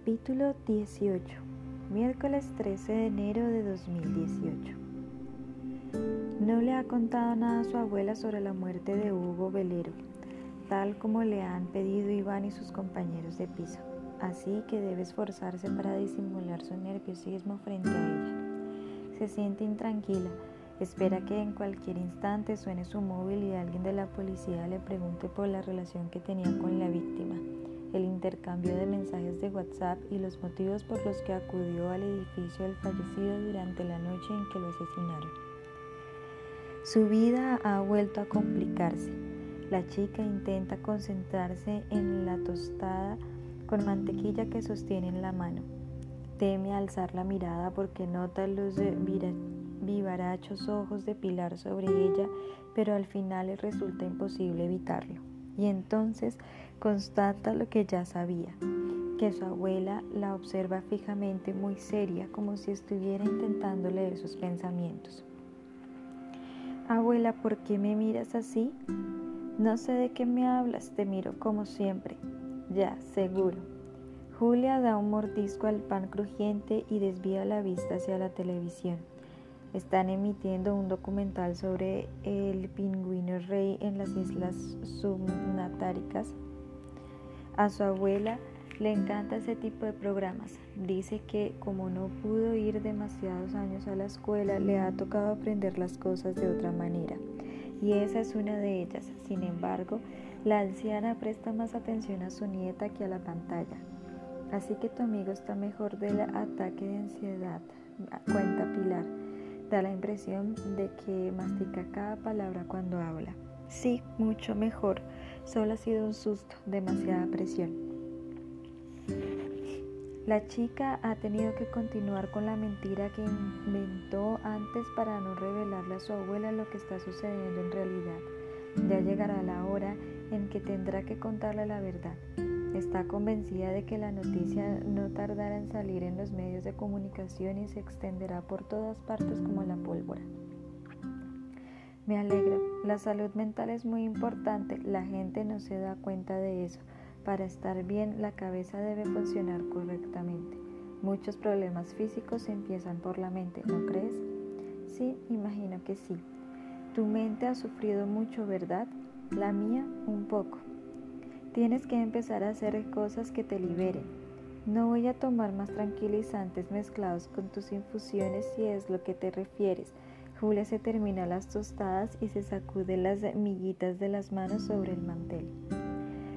Capítulo 18 Miércoles 13 de enero de 2018 No le ha contado nada a su abuela sobre la muerte de Hugo Velero, tal como le han pedido Iván y sus compañeros de piso, así que debe esforzarse para disimular su nerviosismo frente a ella. Se siente intranquila, espera que en cualquier instante suene su móvil y alguien de la policía le pregunte por la relación que tenía con la víctima el intercambio de mensajes de WhatsApp y los motivos por los que acudió al edificio del fallecido durante la noche en que lo asesinaron. Su vida ha vuelto a complicarse. La chica intenta concentrarse en la tostada con mantequilla que sostiene en la mano. Teme alzar la mirada porque nota los vivarachos ojos de Pilar sobre ella, pero al final le resulta imposible evitarlo y entonces constata lo que ya sabía, que su abuela la observa fijamente muy seria como si estuviera intentando leer sus pensamientos. Abuela, ¿por qué me miras así? No sé de qué me hablas, te miro como siempre. Ya, seguro. Julia da un mordisco al pan crujiente y desvía la vista hacia la televisión. Están emitiendo un documental sobre el pingüino rey en las islas subnatáricas. A su abuela le encanta ese tipo de programas. Dice que como no pudo ir demasiados años a la escuela, le ha tocado aprender las cosas de otra manera. Y esa es una de ellas. Sin embargo, la anciana presta más atención a su nieta que a la pantalla. Así que tu amigo está mejor del ataque de ansiedad, cuenta Pilar. Da la impresión de que mastica cada palabra cuando habla. Sí, mucho mejor. Solo ha sido un susto, demasiada presión. La chica ha tenido que continuar con la mentira que inventó antes para no revelarle a su abuela lo que está sucediendo en realidad. Ya llegará la hora en que tendrá que contarle la verdad. Está convencida de que la noticia no tardará en salir en los medios de comunicación y se extenderá por todas partes como la pólvora. Me alegro, la salud mental es muy importante, la gente no se da cuenta de eso. Para estar bien, la cabeza debe funcionar correctamente. Muchos problemas físicos empiezan por la mente, ¿no crees? Sí, imagino que sí. Tu mente ha sufrido mucho, ¿verdad? La mía, un poco. Tienes que empezar a hacer cosas que te liberen. No voy a tomar más tranquilizantes mezclados con tus infusiones si es lo que te refieres. Julia se termina las tostadas y se sacude las miguitas de las manos sobre el mantel.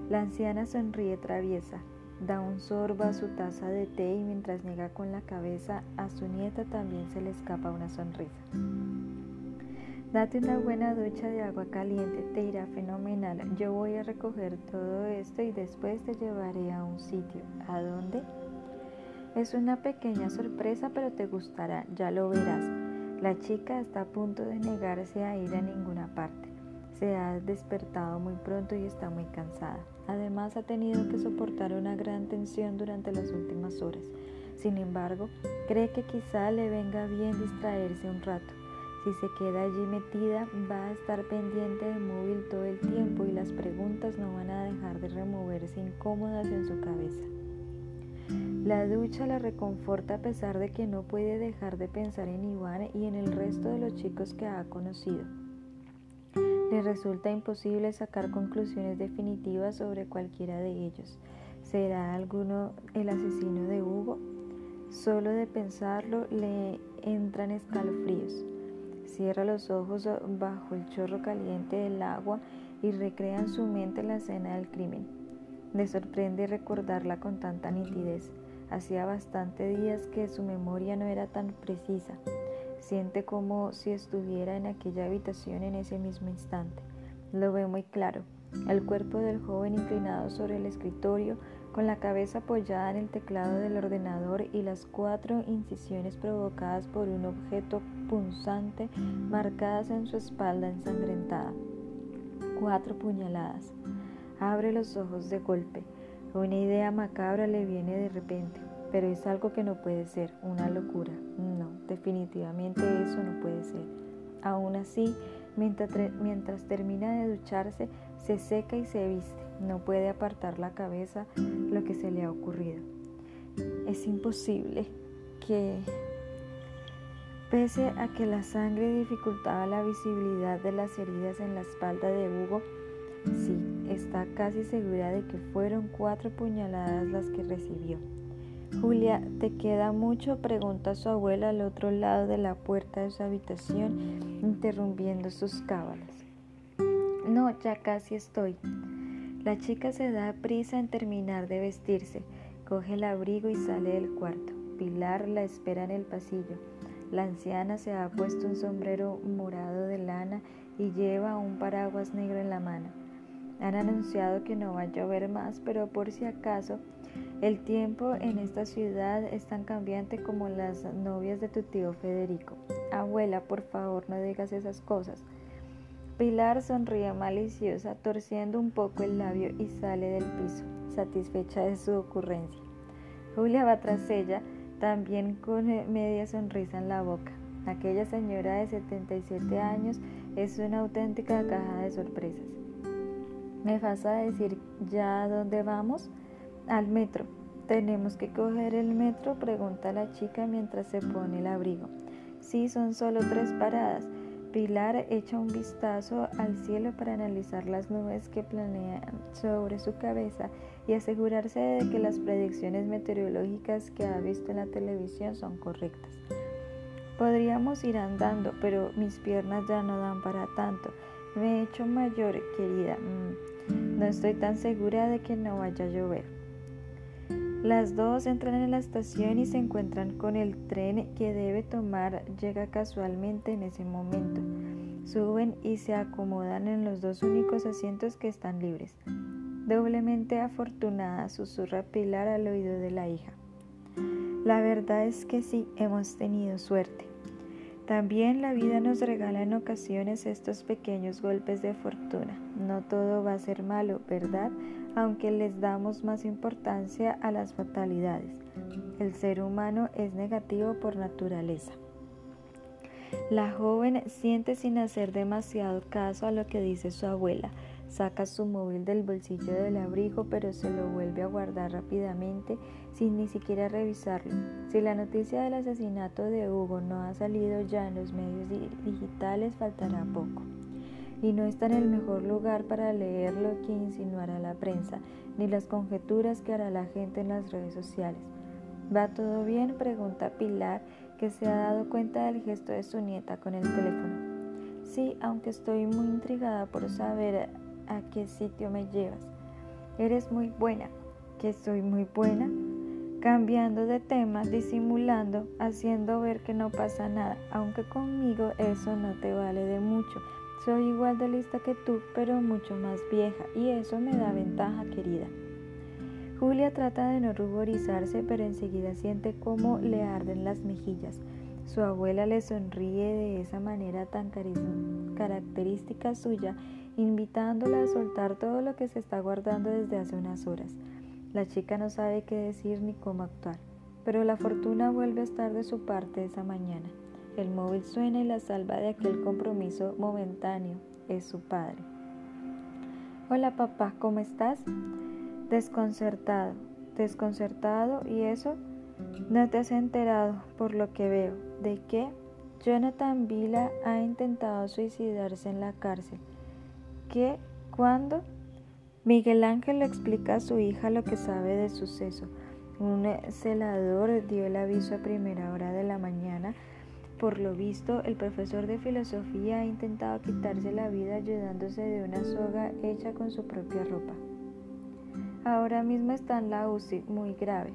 La anciana sonríe traviesa, da un sorbo a su taza de té y mientras niega con la cabeza a su nieta también se le escapa una sonrisa. Date una buena ducha de agua caliente, te irá fenomenal. Yo voy a recoger todo esto y después te llevaré a un sitio. ¿A dónde? Es una pequeña sorpresa, pero te gustará, ya lo verás. La chica está a punto de negarse a ir a ninguna parte. Se ha despertado muy pronto y está muy cansada. Además ha tenido que soportar una gran tensión durante las últimas horas. Sin embargo, cree que quizá le venga bien distraerse un rato. Si se queda allí metida, va a estar pendiente del móvil todo el tiempo y las preguntas no van a dejar de removerse incómodas en su cabeza. La ducha la reconforta a pesar de que no puede dejar de pensar en Iván y en el resto de los chicos que ha conocido. Le resulta imposible sacar conclusiones definitivas sobre cualquiera de ellos. ¿Será alguno el asesino de Hugo? Solo de pensarlo le entran escalofríos. Cierra los ojos bajo el chorro caliente del agua y recrea en su mente la escena del crimen. Le sorprende recordarla con tanta nitidez. Hacía bastante días que su memoria no era tan precisa. Siente como si estuviera en aquella habitación en ese mismo instante. Lo ve muy claro. El cuerpo del joven inclinado sobre el escritorio, con la cabeza apoyada en el teclado del ordenador y las cuatro incisiones provocadas por un objeto punzante marcadas en su espalda ensangrentada. Cuatro puñaladas. Abre los ojos de golpe. Una idea macabra le viene de repente, pero es algo que no puede ser, una locura. No, definitivamente eso no puede ser. Aún así, mientras, termina de ducharse, se seca y se viste. No puede apartar la cabeza lo que se le ha ocurrido. Es imposible que, pese a que la sangre dificultaba la visibilidad de las heridas en la espalda de Hugo, sí, está casi segura de que fueron cuatro puñaladas las que recibió. Julia, ¿te queda mucho? pregunta su abuela al otro lado de la puerta de su habitación, interrumpiendo sus cábalas. No, ya casi estoy. La chica se da prisa en terminar de vestirse, coge el abrigo y sale del cuarto. Pilar la espera en el pasillo. La anciana se ha puesto un sombrero morado de lana y lleva un paraguas negro en la mano. Han anunciado que no va a llover más, pero por si acaso el tiempo en esta ciudad es tan cambiante como las novias de tu tío Federico. Abuela, por favor, no digas esas cosas. Pilar sonríe maliciosa, torciendo un poco el labio y sale del piso, satisfecha de su ocurrencia. Julia va tras ella, también con media sonrisa en la boca. Aquella señora de 77 años es una auténtica caja de sorpresas. ¿Me vas a decir ya dónde vamos? Al metro. ¿Tenemos que coger el metro? Pregunta la chica mientras se pone el abrigo. Sí, son solo tres paradas. Pilar echa un vistazo al cielo para analizar las nubes que planean sobre su cabeza y asegurarse de que las predicciones meteorológicas que ha visto en la televisión son correctas. Podríamos ir andando, pero mis piernas ya no dan para tanto. Me he hecho mayor, querida. Mm, no estoy tan segura de que no vaya a llover. Las dos entran en la estación y se encuentran con el tren que debe tomar. Llega casualmente en ese momento. Suben y se acomodan en los dos únicos asientos que están libres. Doblemente afortunada, susurra Pilar al oído de la hija. La verdad es que sí, hemos tenido suerte. También la vida nos regala en ocasiones estos pequeños golpes de fortuna. No todo va a ser malo, ¿verdad? Aunque les damos más importancia a las fatalidades. El ser humano es negativo por naturaleza. La joven siente sin hacer demasiado caso a lo que dice su abuela. Saca su móvil del bolsillo del abrigo, pero se lo vuelve a guardar rápidamente sin ni siquiera revisarlo. Si la noticia del asesinato de Hugo no ha salido ya en los medios digitales, faltará poco y no está en el mejor lugar para leer lo que insinuará la prensa, ni las conjeturas que hará la gente en las redes sociales. ¿Va todo bien? pregunta Pilar, que se ha dado cuenta del gesto de su nieta con el teléfono. Sí, aunque estoy muy intrigada por saber a qué sitio me llevas. Eres muy buena. ¿Que soy muy buena? Cambiando de tema, disimulando, haciendo ver que no pasa nada, aunque conmigo eso no te vale de mucho soy igual de lista que tú, pero mucho más vieja, y eso me da ventaja, querida. Julia trata de no ruborizarse, pero enseguida siente cómo le arden las mejillas. Su abuela le sonríe de esa manera tan característica suya, invitándola a soltar todo lo que se está guardando desde hace unas horas. La chica no sabe qué decir ni cómo actuar, pero la fortuna vuelve a estar de su parte esa mañana. El móvil suena y la salva de aquel compromiso momentáneo es su padre. Hola papá, ¿cómo estás? Desconcertado, desconcertado y eso no te has enterado por lo que veo. ¿De qué? Jonathan Vila ha intentado suicidarse en la cárcel. ¿Qué? ¿Cuándo? Miguel Ángel le explica a su hija lo que sabe del suceso. Un celador dio el aviso a primera hora de la mañana por lo visto, el profesor de filosofía ha intentado quitarse la vida ayudándose de una soga hecha con su propia ropa. Ahora mismo está en la UCI, muy grave.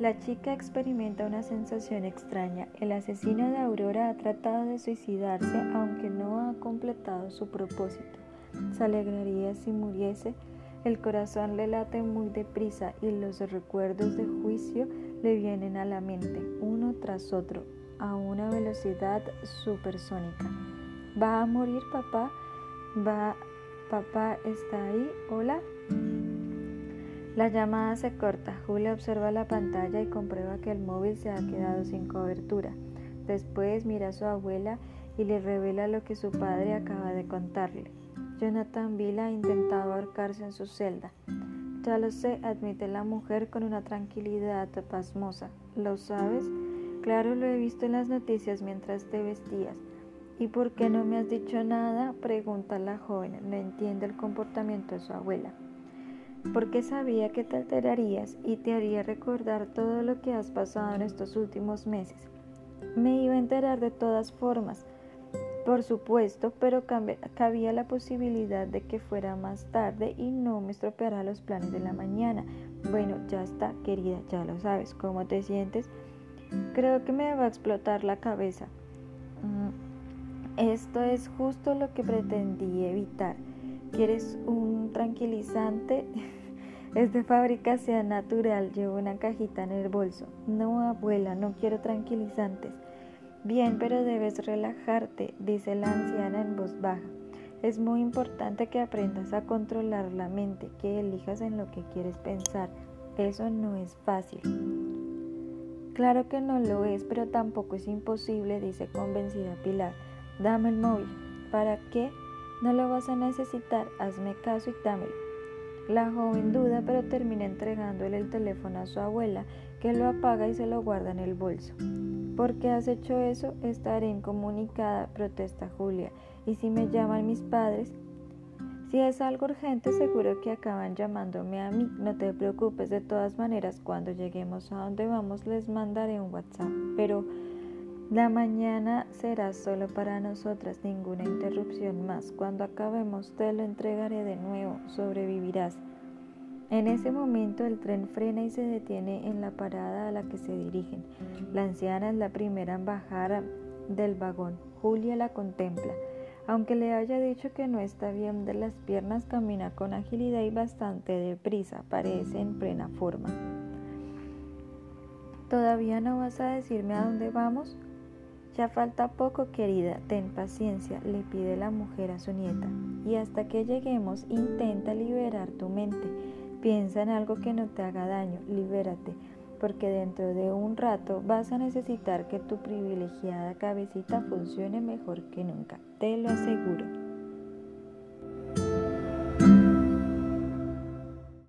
La chica experimenta una sensación extraña. El asesino de Aurora ha tratado de suicidarse aunque no ha completado su propósito. Se alegraría si muriese. El corazón le late muy deprisa y los recuerdos de juicio le vienen a la mente, uno tras otro, a una velocidad supersónica. ¿Va a morir papá? ¿Va? ¿Papá está ahí? ¿Hola? La llamada se corta. Julia observa la pantalla y comprueba que el móvil se ha quedado sin cobertura. Después mira a su abuela y le revela lo que su padre acaba de contarle. Jonathan Villa ha intentado ahorcarse en su celda. Ya lo sé, admite la mujer con una tranquilidad pasmosa. ¿Lo sabes? Claro, lo he visto en las noticias mientras te vestías. ¿Y por qué no me has dicho nada? pregunta la joven. No entiende el comportamiento de su abuela. Porque sabía que te alterarías y te haría recordar todo lo que has pasado en estos últimos meses. Me iba a enterar de todas formas, por supuesto, pero cabía la posibilidad de que fuera más tarde y no me estropeara los planes de la mañana. Bueno, ya está, querida, ya lo sabes. ¿Cómo te sientes? Creo que me va a explotar la cabeza. Mm, esto es justo lo que pretendí evitar. ¿Quieres un tranquilizante? Es de fabricación natural, llevo una cajita en el bolso. No, abuela, no quiero tranquilizantes. Bien, pero debes relajarte, dice la anciana en voz baja. Es muy importante que aprendas a controlar la mente, que elijas en lo que quieres pensar. Eso no es fácil. Claro que no lo es, pero tampoco es imposible, dice convencida Pilar. Dame el móvil. ¿Para qué? No lo vas a necesitar. Hazme caso y dámelo. La joven duda, pero termina entregándole el teléfono a su abuela, que lo apaga y se lo guarda en el bolso. ¿Por qué has hecho eso? Estaré incomunicada, protesta Julia. ¿Y si me llaman mis padres? Si es algo urgente, seguro que acaban llamándome a mí. No te preocupes, de todas maneras, cuando lleguemos a donde vamos les mandaré un WhatsApp. Pero la mañana será solo para nosotras, ninguna interrupción más. Cuando acabemos te lo entregaré de nuevo, sobrevivirás. En ese momento el tren frena y se detiene en la parada a la que se dirigen. La anciana es la primera en bajar del vagón. Julia la contempla. Aunque le haya dicho que no está bien de las piernas, camina con agilidad y bastante deprisa, parece en plena forma. ¿Todavía no vas a decirme a dónde vamos? Ya falta poco, querida, ten paciencia, le pide la mujer a su nieta. Y hasta que lleguemos, intenta liberar tu mente. Piensa en algo que no te haga daño, libérate porque dentro de un rato vas a necesitar que tu privilegiada cabecita funcione mejor que nunca, te lo aseguro.